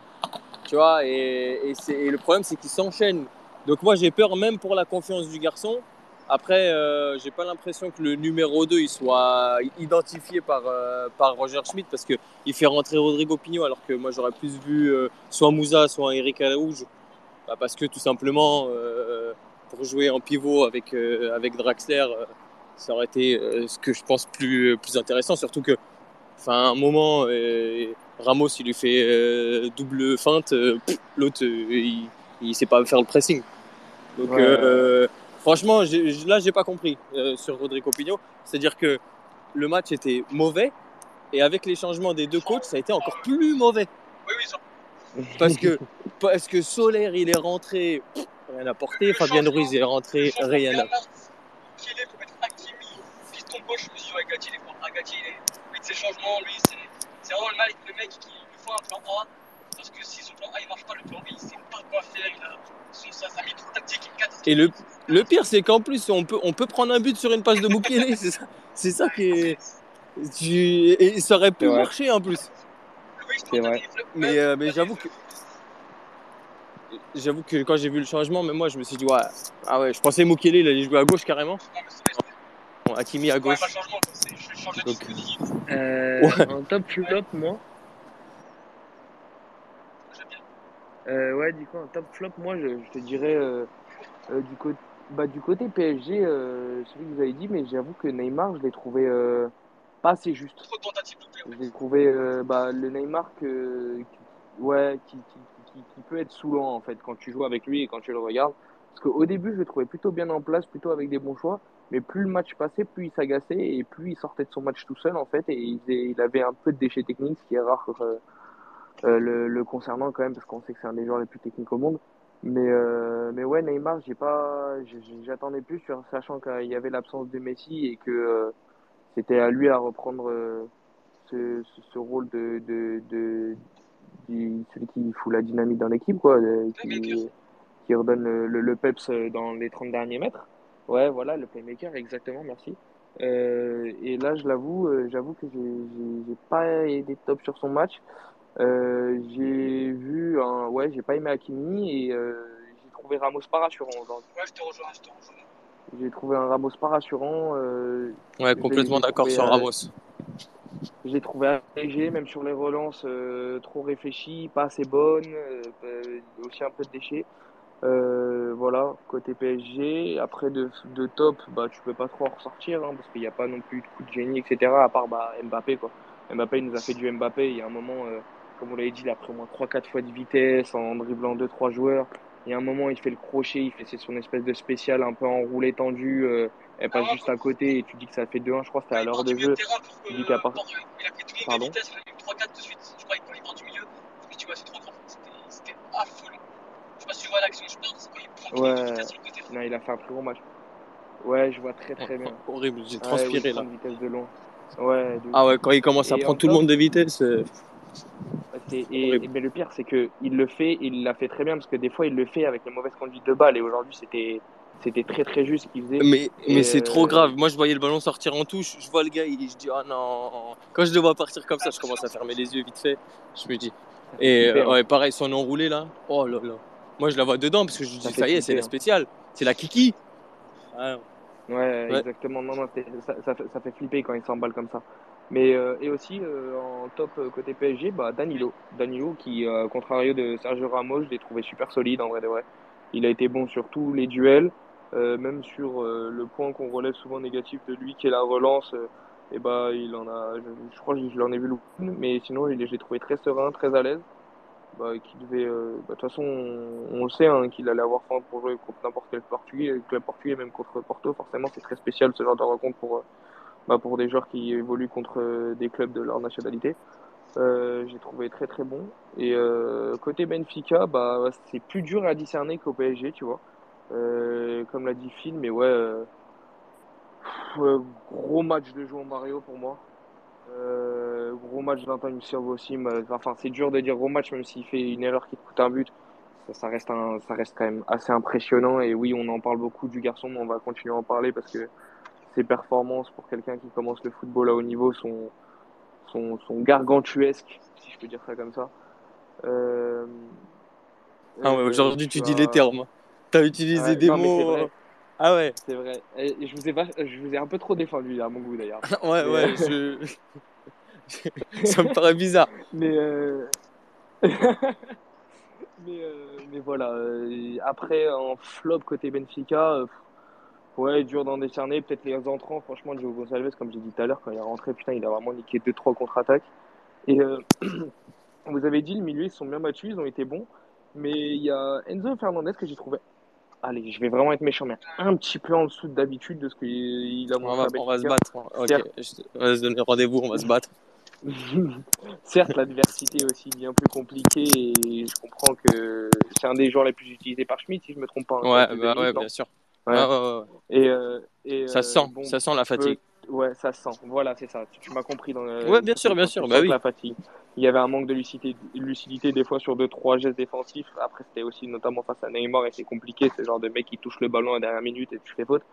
Tu vois, et, et, et le problème, c'est qu'il s'enchaîne. Donc, moi, j'ai peur même pour la confiance du garçon. Après, euh, j'ai pas l'impression que le numéro 2 il soit identifié par, euh, par Roger Schmidt parce qu'il fait rentrer Rodrigo Pigno alors que moi j'aurais plus vu euh, soit Moussa, soit Eric Araújo. Bah, parce que tout simplement, euh, pour jouer en pivot avec, euh, avec Draxler, ça aurait été euh, ce que je pense plus, plus intéressant. Surtout que, enfin, à un moment, euh, Ramos il lui fait euh, double feinte, euh, l'autre euh, il, il sait pas faire le pressing. Donc, Ouais. euh, franchement, j'ai- là, j'ai pas compris euh, sur Rodrigo Pigno. C'est-à-dire que le match était mauvais et avec les changements des deux coachs, ça a été encore plus mauvais. Oui, oui, ça. Parce que, parce que Solaire, il est rentré, pff, rien à porter. Fabien Ruiz est rentré, rien à Bernard, Qu'il est pour mettre Hakimi, piston gauche, je me suis dit, ouais, Gatti, il est fort. Ah, Gatti, il est. Lui, de ses changements, lui, c'est c'est vraiment le mec, le mec qui lui faut un plan A. Parce que si son plan A il marche pas, le plan B il sait pas quoi faire. Il a son, sa, sa micro tactique, il casse. Et le, le pire, c'est qu'en plus, on peut, on peut prendre un but sur une passe de Moukielé. C'est ça, c'est ça qui est. tu- et ça aurait pu vrai. marcher en plus. Oui, je C'est trouve vrai. Mais, euh, mais j'avoue que. J'avoue que quand j'ai vu le changement, même moi, je me suis dit, ouais, ah ouais, je pensais Moukielé, il allait jouer à gauche carrément. Non, mais c'est vrai, Bon, Hakimi à gauche. Donc- dispositif. Euh, Ouais. Un top flop, moi. J'aime bien. Euh, ouais, du coup, un top flop, moi, je, je te dirais euh, euh, du, côté, bah, du côté PSG, euh, celui que vous avez dit, mais j'avoue que Neymar, je l'ai trouvé euh, pas assez juste. Trop de. Je l'ai trouvé euh, bah, le Neymar que, qui, ouais, qui, qui, qui, qui peut être saoulant en fait quand tu joues avec lui et quand tu le regardes. Parce qu'au début, je le trouvais plutôt bien en place, plutôt avec des bons choix. Mais plus le match passait, plus il s'agaçait et plus il sortait de son match tout seul en fait. Et il, avait un peu de déchets techniques, ce qui est rare euh, euh, le, le concernant quand même, parce qu'on sait que c'est un des joueurs les plus techniques au monde. Mais, euh, mais ouais, Neymar, j'ai pas, j'attendais plus, sachant qu'il y avait l'absence de Messi et que euh, c'était à lui à reprendre ce, ce, ce rôle de, de, de, celui qui fout la dynamique dans l'équipe, quoi, qui, qui redonne le, le, le peps dans les 30 derniers mètres. Ouais, voilà, le playmaker, exactement, merci. Euh, et là, je l'avoue, euh, j'avoue que j'ai j'ai- j'ai pas été top sur son match. Euh, j'ai vu un, ouais, j'ai pas aimé Hakimi et euh, j'ai trouvé Ramos pas rassurant. aujourd'hui. Ouais, je te rejoins, je te rejoins. J'ai trouvé un Ramos pas rassurant. Euh, Ouais, complètement d'accord sur Ramos. je l'ai trouvé léger, même sur les relances, euh, trop réfléchies, pas assez bonnes, euh, aussi un peu de déchets. Euh, voilà, côté PSG. Après, de, de top, bah, tu peux pas trop en ressortir, hein, parce qu'il n'y a pas non plus de coup de génie, etc. À part bah, Mbappé, quoi. Mbappé il nous a fait du Mbappé. Il y a un moment, euh, comme vous l'avez dit, il a pris au moins 3-4 fois de vitesse en dribblant 2-3 joueurs. Il y a un moment, il fait le crochet, il fait c'est son espèce de spécial un peu enroulé, tendu. Euh, elle passe Ah, juste à côté et tu dis que ça fait 2-1, je crois que c'était à l'heure de jeu. Tu dis qu'à part- Il a pris tout le monde Pardon de vitesse, il a mis 3-4 de suite. Je crois qu'il il part du milieu. Dis, ouais, c'est trop grand. C'était- C'était affolant. Je sais pas si tu vois l'action, je pense, c'est quand il prend tout le monde de Ouais. vitesse sur le côté. Non, il a fait un très gros match. Ouais, je vois très très bien. Horrible, j'ai Ouais, transpiré là. vitesse de. Ouais, de Ah ouais, quand il commence à Et prendre en tout le monde de vitesse. euh, Et, et- mais le pire, c'est que il le fait, il l'a fait très bien parce que des fois, il le fait avec les mauvaises conduites de balle. Et aujourd'hui, c'était, c'était très très juste ce qu'il faisait. Mais, mais c'est euh, trop grave. Moi, je voyais le ballon sortir en touche. Je vois le gars, il, je dis, ah non. Quand je le vois partir comme ça, je commence à fermer les yeux vite fait. Je me dis. Et euh, ouais, pareil, son enroulé là. Oh là là. Moi, je la vois dedans parce que je Ça dis, ça y est, c'est la hein. spéciale. C'est la kiki. Ah, Ouais, Ouais. exactement. Non, ça, ça, fait, ça fait flipper quand il s'emballe comme ça. Mais euh, et aussi euh, en top euh, côté PSG, bah Danilo, Danilo qui, euh, contrario de Sergio Ramos, je l'ai trouvé super solide en vrai de vrai. Il a été bon sur tous les duels, euh, même sur euh, le point qu'on relève souvent négatif de lui, qui est la relance. euh, et bah il en a, je, je crois que je l'en ai vu une, mais sinon je l'ai trouvé très serein, très à l'aise. Bah, qui devait, euh, bah, de toute façon, on, le sait, hein, qu'il allait avoir faim pour jouer contre n'importe quel portugais, club portugais, même contre Porto. Forcément, c'est très spécial ce genre de rencontre pour, euh, bah, pour des joueurs qui évoluent contre euh, des clubs de leur nationalité. Euh, j'ai trouvé très très bon. Et euh, côté Benfica, bah, c'est plus dur à discerner qu'au PSG, tu vois. Euh, comme l'a dit Phil, mais ouais, gros match de João Mario pour moi. Euh, gros match d'Antoine Silva aussi. mais- Enfin, c'est dur de dire gros match, même s'il fait une erreur qui te coûte un but. Ça, ça reste un, ça reste quand même assez impressionnant. Et oui, on en parle beaucoup du garçon, mais on va continuer à en parler parce que ses performances pour quelqu'un qui commence le football à haut niveau sont, sont, sont gargantuesques, si je peux dire ça comme ça. Euh, Ah ouais, euh, aujourd'hui, tu tu dis as- les termes. T'as utilisé Ouais, des non, mots. Euh, Ah ouais. C'est vrai. Et je vous ai, je vous ai un peu trop défendu à mon goût d'ailleurs. Ouais, Mais- ouais, je... ça me paraît bizarre. Mais, euh... mais, euh, mais voilà. euh, Après, en flop côté Benfica, euh, ouais, dur d'en décerner. Peut-être les entrants, franchement, Diogo Gonçalves, comme j'ai dit tout à l'heure, quand il est rentré, putain, il a vraiment niqué 2-3 contre-attaques. Et euh, vous avez dit, le milieu, ils sont bien battus, ils ont été bons. Mais il y a Enzo Fernandez que j'ai trouvé. Allez, je vais vraiment être méchant, mais un petit peu en dessous d'habitude de ce qu'il a On montré va, à on va se battre. Ok, Certes. je- on va se donner rendez-vous, on va se battre. Certes, l'adversité est aussi bien plus compliquée et je comprends que c'est un des joueurs les plus utilisés par Schmidt, si je me trompe pas. hein, Ouais, bah ouais, non bien sûr. Ouais. Ouais, ouais, ouais. Et, euh, et, Ça euh, se sent, bon, ça sent la fatigue. Ouais, ça se sent. Voilà, c'est ça. Tu, m'as compris dans le. Ouais, bien sûr, bien sûr, bah oui. La fatigue. Il y avait un manque de lucidité, lucidité des fois sur deux trois gestes défensifs. Après, c'était aussi notamment face à Neymar et c'est compliqué. C'est le genre de mec qui touche le ballon à la dernière minute et tu fais faute.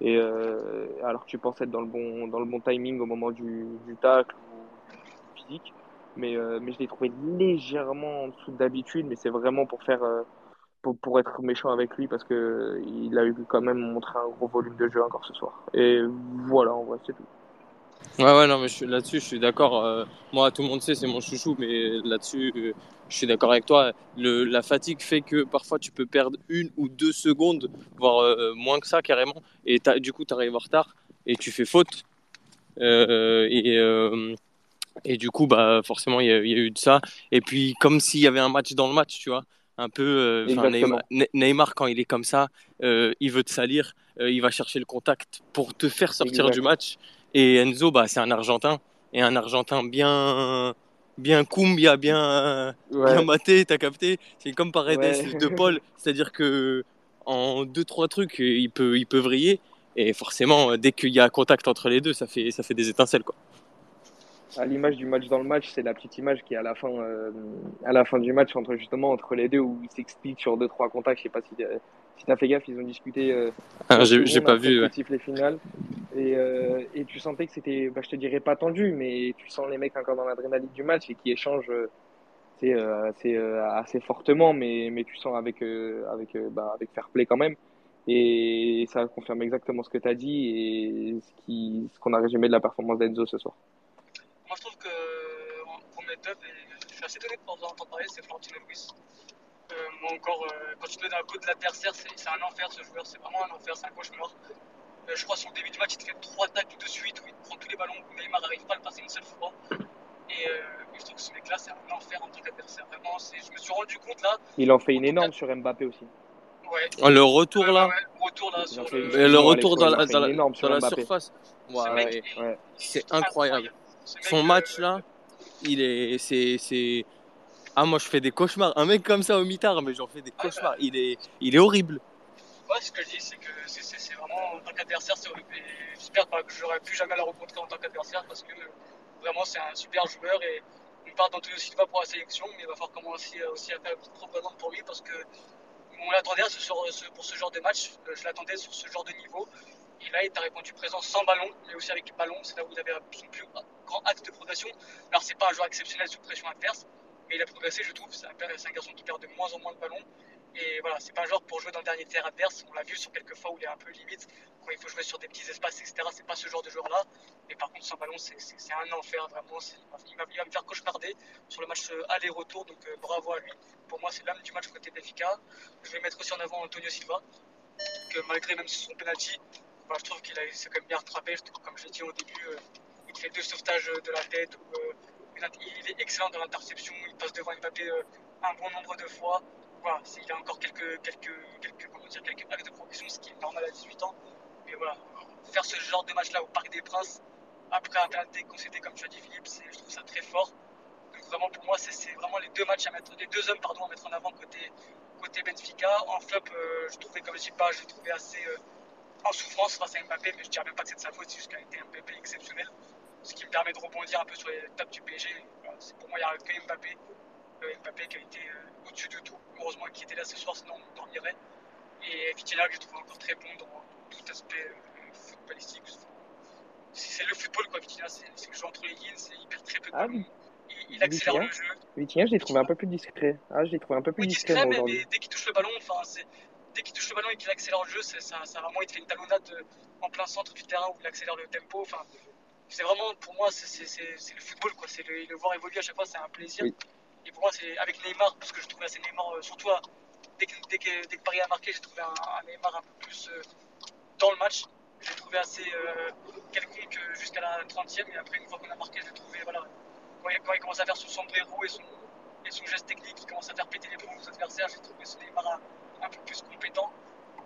Et euh, alors que tu penses être dans le bon dans le bon timing au moment du, du tacle ou physique. Mais, euh, mais je l'ai trouvé légèrement en dessous d'habitude, mais c'est vraiment pour faire euh, pour, être méchant avec lui parce que il a eu quand même montré un gros volume de jeu encore ce soir. Et voilà, en vrai, c'est tout. Ouais, ouais, non, mais là-dessus, je suis d'accord. euh, moi, tout le monde sait, c'est mon chouchou, mais là-dessus, euh, je suis d'accord avec toi. Le, la fatigue fait que parfois tu peux perdre une ou deux secondes, voire euh, moins que ça carrément, et du coup, tu arrives en retard et tu fais faute. Et, et du coup, bah, forcément, il y, y a eu de ça. Et puis, comme s'il y avait un match dans le match, tu vois. Un peu, euh. Neymar, Ne- Neymar, quand il est comme ça, euh, il veut te salir, euh, il va chercher le contact pour te faire sortir du match. Et Enzo, bah, c'est un Argentin. Et un Argentin bien, bien cumbia, bien, bien Ouais, maté, t'as capté. C'est comme Paredes Ouais. de Paul. C'est-à-dire que en deux, trois trucs, il peut, il peut vriller. Et forcément, dès qu'il y a contact entre les deux, ça fait, ça fait des étincelles, quoi. À l'image du match dans le match, c'est la petite image qui est à la fin, euh, à la fin du match entre justement entre les deux où ils s'expliquent sur deux trois contacts. Je sais pas si, si t'as fait gaffe, ils ont discuté. Euh, ah, j'ai pas vu. Ouais. Les finales. Et, euh, et tu sentais que c'était, bah, je te dirais pas tendu, mais tu sens les mecs encore dans l'adrénaline du match et qui échangent c'est assez, assez fortement, mais, mais tu sens avec, avec, bah, avec fair play quand même. Et ça confirme exactement ce que tu as dit et ce qu'on ce qu'on a résumé de la performance d'Enzo ce soir. Moi, je trouve que pour mes top, je suis assez étonné de pouvoir entendre parler, c'est Florentino Luis. Euh, moi encore, euh, quand tu te mets dans le côté de l'adversaire, c'est un enfer ce joueur, c'est vraiment un enfer, c'est un cauchemar. Euh, je crois son début de match, il te fait trois tacles de suite où il prend tous les ballons, où Neymar n'arrive pas à le passer une seule fois. Et je trouve que ce mec-là, c'est un enfer en tant qu'adversaire. Vraiment, je me suis rendu compte là. Il en fait une énorme sur Mbappé aussi. Ouais. Le retour là. Ouais, le retour là sur le, le, le retour dans la, dans la, dans la surface. Ouais, c'est incroyable. Son match là, il est, c'est, c'est. Ah moi je fais des cauchemars. Un mec comme ça au mitard, mais j'en fais des cauchemars. Il est, il est horrible. Ouais, ce que je dis, c'est que c'est vraiment en tant qu'adversaire, c'est horrible. J'espère pas que j'aurais plus jamais la rencontrer en tant qu'adversaire parce que vraiment c'est un super joueur et on part d'Antonio Silva pour la sélection, mais il va falloir commencer aussi à faire une propagande pour lui parce que on l'attendait pour ce genre de match, euh, je l'attendais sur ce genre de niveau. Et là, il t'a répondu présent sans ballon, mais aussi avec ballon. C'est là où il avait son plus grand acte de progression. Alors, c'est pas un joueur exceptionnel sous pression adverse, mais il a progressé, je trouve. C'est un, garçon qui perd de moins en moins de ballons. Et voilà, c'est pas un joueur pour jouer dans le dernier tiers adverse. On l'a vu sur quelques fois où il est un peu limite, quand il faut jouer sur des petits espaces, etc. C'est pas ce genre de joueur-là. Mais par contre, sans ballon, c'est un enfer, vraiment. Il va, il va, me faire cauchemarder sur le match euh, aller-retour. Donc euh, bravo à lui. Pour moi, c'est l'âme du match côté Benfica. Je vais mettre aussi en avant Antonio Silva, que malgré même son penalty, bah, je trouve qu'il s'est quand même bien rattrapé. Comme je l'ai dit au début, euh, il fait deux sauvetages de la tête. il est excellent dans l'interception. Il passe devant Mbappé un bon nombre de fois voilà, il a encore quelques, quelques, quelques, comment dire, quelques actes de progression, ce qui est normal à 18 ans. Mais voilà, faire ce genre de match-là au Parc des Princes, après un penalty concédé, comme tu as dit, Philippe, je trouve ça très fort. Donc vraiment, pour moi, c'est vraiment les deux matchs à mettre, les deux hommes pardon, à mettre en avant côté, côté Benfica. En flop, euh, je trouvais, comme je dis pas, je trouvais assez euh, en souffrance face à Mbappé, mais je dirais même pas que c'est de sa faute, c'est juste qu'il a été un Mbappé exceptionnel. Ce qui me permet de rebondir un peu sur les tables du PSG. pour moi, il n'y a que Mbappé. Euh, Mbappé qui a été au-dessus de tout. Heureusement qu'il était là ce soir, sinon on dormirait. Et Vitinha, que je trouve encore très bon dans, tout aspect euh, footballistique. C'est le football, quoi, Vitinha. C'est le jeu entre les lignes, c'est hyper très peu de ah, Il, il accélère le jeu. Vitinha, je l'ai trouvé un peu plus discret. Ah, je l'ai trouvé un peu plus oui, discret. mais, mais, dès qu'il touche le ballon, enfin, dès qu'il touche le ballon et qu'il accélère le jeu, ça, ça vraiment, il te fait une talonnade euh, en plein centre du terrain où il accélère le tempo. Enfin, c'est vraiment, pour moi, c'est le football, quoi. C'est le, le, voir évoluer à chaque fois, c'est un plaisir. Et pour moi, c'est avec Neymar, parce que je trouvais assez Neymar, euh, surtout dès, que, dès, que, Paris a marqué, j'ai trouvé un, Neymar un peu plus euh, dans le match. J'ai trouvé assez euh, quelconque jusqu'à la 30e, et après, une fois qu'on a marqué, j'ai trouvé, voilà, quand il, commence à faire son sombrero et son, et son geste technique, il commence à faire péter les plombs aux adversaires, j'ai trouvé ce Neymar un, peu plus compétent.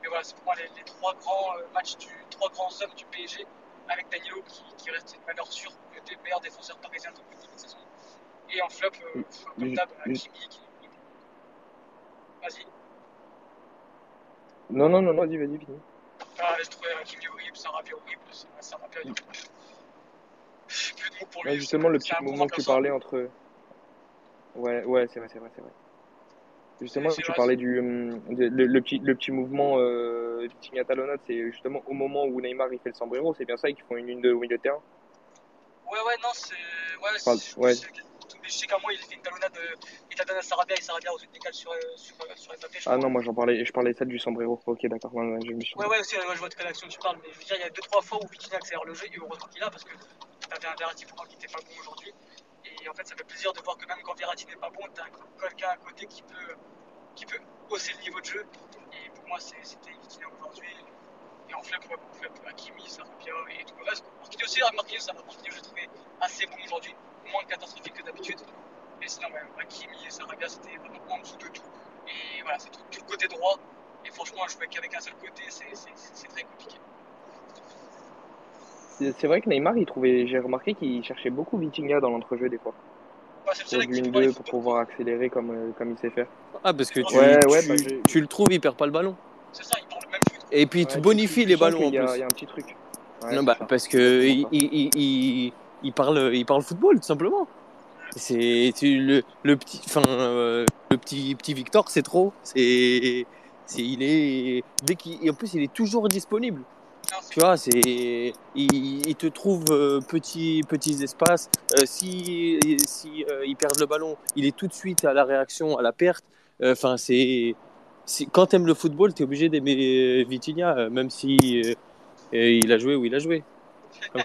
Mais voilà, c'est pour moi les, trois grands matchs, du, trois grands hommes du PSG, avec Danilo qui, qui reste une valeur sûre, le meilleur défenseur parisien depuis le début de saison. Et en flop, euh, comme d'hab, Kimi qui. Vas-y. Non, non, non, vas-y, vas-y, fini. Ah, je trouvais Kimi horrible, Sarabia horrible, Sarabia horrible. J'ai plus de mots pour lui. Ouais, justement, le petit moment que tu parlais entre. Ouais, ouais, c'est vrai, c'est vrai, c'est vrai. Justement, tu parlais du hum, le, petit, le petit mouvement euh, Talonade, c'est justement au moment où Neymar il fait le sombrero, c'est bien ça, et qu'ils font une ligne de milieu de terrain? Ouais, ouais, non, c'est ouais, c'est ouais mais je sais qu'à moi, il fait une talonnade, euh, il t'a donné à Sarabia et Sarabia aux décale sur, euh, sur, euh, sur Mbappé. Ah non, moi j'en parlais, je parlais ça du sombrero. Ok, d'accord. Ouais, ouais, ouais, ouais, aussi, je vois de quelle action tu parles, mais je veux dire, il y a 2-3 fois où Vitinha accélère le jeu, et heureusement qu'il a, parce que t'avais un Verratti pourtant qui n'était pas bon aujourd'hui. Et en fait, ça fait plaisir de voir que même quand Verratti n'est pas bon, t'as quelqu'un à côté qui peut, qui peut hausser le niveau de jeu. Et pour moi, c'était Vitinha aujourd'hui. Et en flip, ouais, en flip, Hakimi, Sarabia et tout le reste. Marquinhos aussi, Marquinhos, ça m'a je trouvais assez bon aujourd'hui, moins catastrophique que d'habitude. Mais sinon, ouais, Hakimi et Sarabia, c'était vraiment en dessous de tout. Et voilà, c'est tout, tout, le côté droit. Et franchement, jouer qu'avec un seul côté, c'est très compliqué. C'est vrai que Neymar, il trouvait, j'ai remarqué qu'il cherchait beaucoup Vitinha dans l'entrejeu des fois. Bah, c'est le une 2 pour pouvoir accélérer comme, euh, comme il sait faire. Ah, parce que tu, ouais, ouais, tu, bah, tu, le trouves, il perd pas le ballon. C'est ça, il prend le même foot. Et puis tu bonifies les ballons en plus. Il y, a un petit truc. non, bah, parce que il, il, il, il parle, il parle football, tout simplement. C'est le, le petit, enfin, euh, le petit, petit Victor, c'est trop. C'est, c'est, il est, dès qu'il, et en plus, il est toujours disponible. Tu vois, c'est, il, il te trouve euh, petits, petits espaces. Euh, si, si euh, ils perdent le ballon, il est tout de suite à la réaction, à la perte. Euh, Enfin, c'est, quand t'aimes le football, t'es obligé d'aimer euh, Vitinha, euh, même si il a joué où il a joué.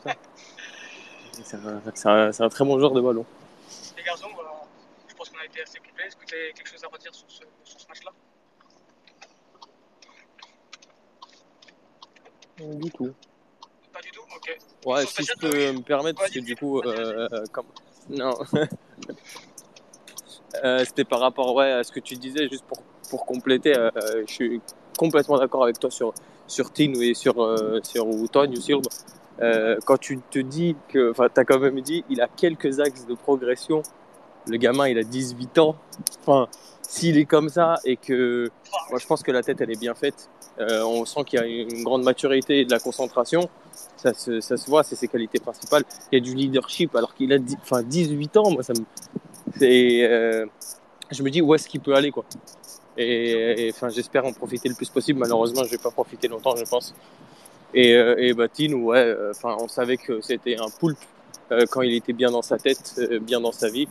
C'est un, un- un très bon joueur de ballon. Les garçons, je pense qu'on a été assez complet. Est-ce que tu as quelque chose à redire sur ce, sur ce match-là? Du tout. Pas du tout Ok. Ouais, Sur si je peux me permettre, parce que du coup, euh, comme... non, Euh, c'était par rapport ouais, à ce que tu disais, juste pour, pour compléter, euh, je suis complètement d'accord avec toi sur, sur Tin et sur, euh, sur Yusilb. Euh, quand tu te dis que, enfin, tu as quand même dit, il a quelques axes de progression. Le gamin, il a 18 ans. Enfin, s'il est comme ça et que, moi, je pense que la tête, elle est bien faite. Euh, on sent qu'il y a une grande maturité et de la concentration. Ça se, ça se voit, c'est ses qualités principales. Il y a du leadership alors qu'il a enfin, 18 ans. Moi, ça me, c'est, euh, je me dis où est-ce qu'il peut aller quoi. Et, et, enfin, j'espère en profiter le plus possible. Malheureusement, je vais pas profiter longtemps, je pense. Et, euh, et Batine, ouais, euh, enfin, on savait que c'était un poulpe euh, quand il était bien dans sa tête, euh, bien dans sa vie.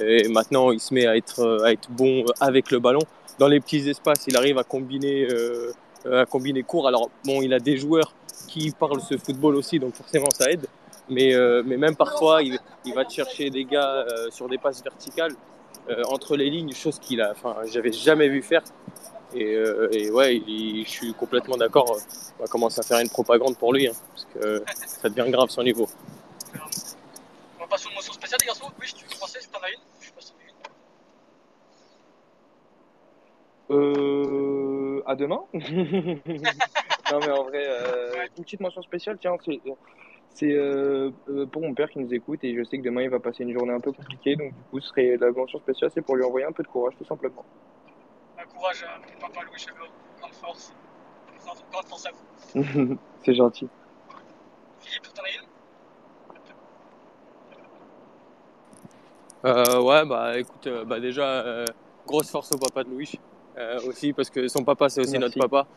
Et maintenant, il se met à être, euh, à être bon avec le ballon. Dans les petits espaces, il arrive à combiner, euh, à combiner court. Alors, bon, il a des joueurs qui parlent ce football aussi, donc forcément, ça aide. Mais, euh, mais même parfois, il, il va te chercher des gars euh, sur des passes verticales euh, entre les lignes, chose qu'il a, enfin, j'avais jamais vu faire. Et, euh, et ouais, il- je suis complètement d'accord. On va commencer à faire une propagande pour lui, hein, parce que ça devient grave son niveau. À demain Non mais en vrai, euh, une petite mention spéciale, tiens, c'est c'est euh, euh, pour mon père qui nous écoute et je sais que demain il va passer une journée un peu compliquée, donc du coup ce serait la mention spéciale, c'est pour lui envoyer un peu de courage tout simplement. Un courage à mon papa Louis Cheveux. Grande force. Grande, force à vous. c'est gentil. Philippe, t'en as une? Euh, ouais, bah écoute, euh, bah déjà, euh, grosse force au papa de Louis aussi, parce que son papa c'est aussi Merci. notre papa.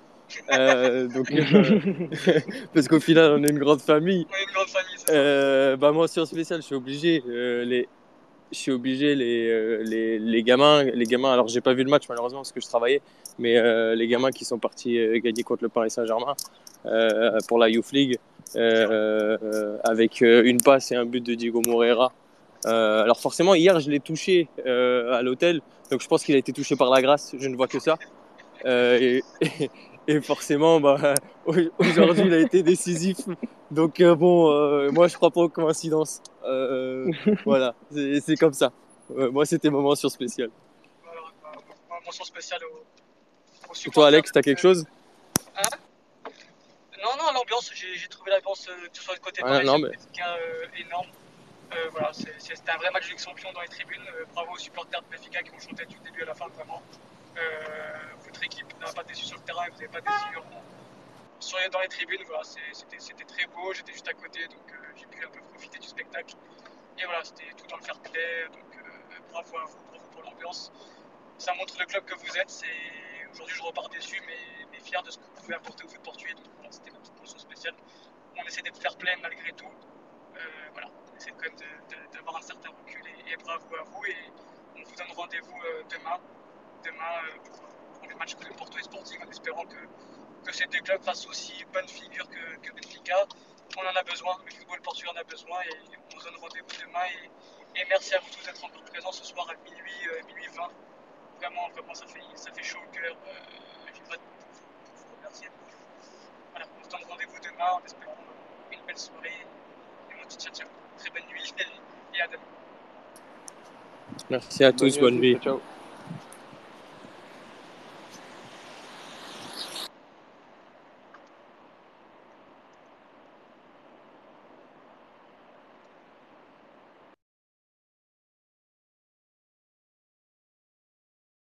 Euh, donc, euh, parce qu'au final, on est une grande famille. On est une grande famille, ça. Euh, bah mention spéciale, je suis obligé. euh, les, je suis obligé les, euh, les, les gamins, les gamins. Alors j'ai pas vu le match malheureusement parce que je travaillais, mais euh, les gamins qui sont partis euh, gagner contre le Paris Saint-Germain euh, pour la Youth League euh, euh, avec euh, une passe et un but de Diego Moreira. Euh, alors forcément hier je l'ai touché euh, à l'hôtel, donc je pense qu'il a été touché par la grâce. Je ne vois que ça. Euh, et, et, et forcément, bah, aujourd'hui, il a été décisif. Donc euh, bon, euh, moi, je crois pas aux coïncidences. Euh, voilà, c'est comme ça. Euh, moi, c'était ma mention spéciale. Voilà, mention spéciale Et supporters. toi, Alex, t'as quelque chose? Non, non, l'ambiance, j'ai trouvé l'ambiance, euh, que ce soit de côté non, mais- Benfica, euh, énorme. Euh, voilà, c'était un vrai match de Champions dans les tribunes. Euh, bravo aux supporters de Benfica qui ont chanté du début à la fin, vraiment. Euh, votre équipe n'a pas déçu sur le terrain, vous n'avez pas déçu sur dans les tribunes. Voilà, c'était très beau, j'étais juste à côté, donc j'ai pu un peu profiter du spectacle. Et voilà, c'était tout dans le fair play, donc bravo à vous, bravo pour l'ambiance. Ça montre le club que vous êtes. Aujourd'hui, je repars déçu, mais, fier de ce que vous pouvez apporter au foot portugais. Donc voilà, c'était ma petite mention spéciale. On essaie d'être fair play malgré tout. Voilà, essaie quand même d'avoir un certain recul et, bravo à vous. Et on vous donne rendez-vous euh, demain, demain euh, pour, pour le match de Porto et Sporting en espérant que, que ces deux clubs fassent aussi bonne figure que, que Benfica. On en a besoin, le football portugais en a besoin et on se donne rendez-vous demain. Et, et merci à vous tous d'être encore présents ce soir à minuit, euh, minuit 20. Vraiment, vraiment, ça fait, ça fait chaud au cœur. Euh, pour, vous- vous remercier. Voilà, on se donne rendez-vous demain en espérant une belle soirée. Et on se dit ciao, ciao. Très bonne nuit et à demain. Merci à tous, bonne nuit. Ciao.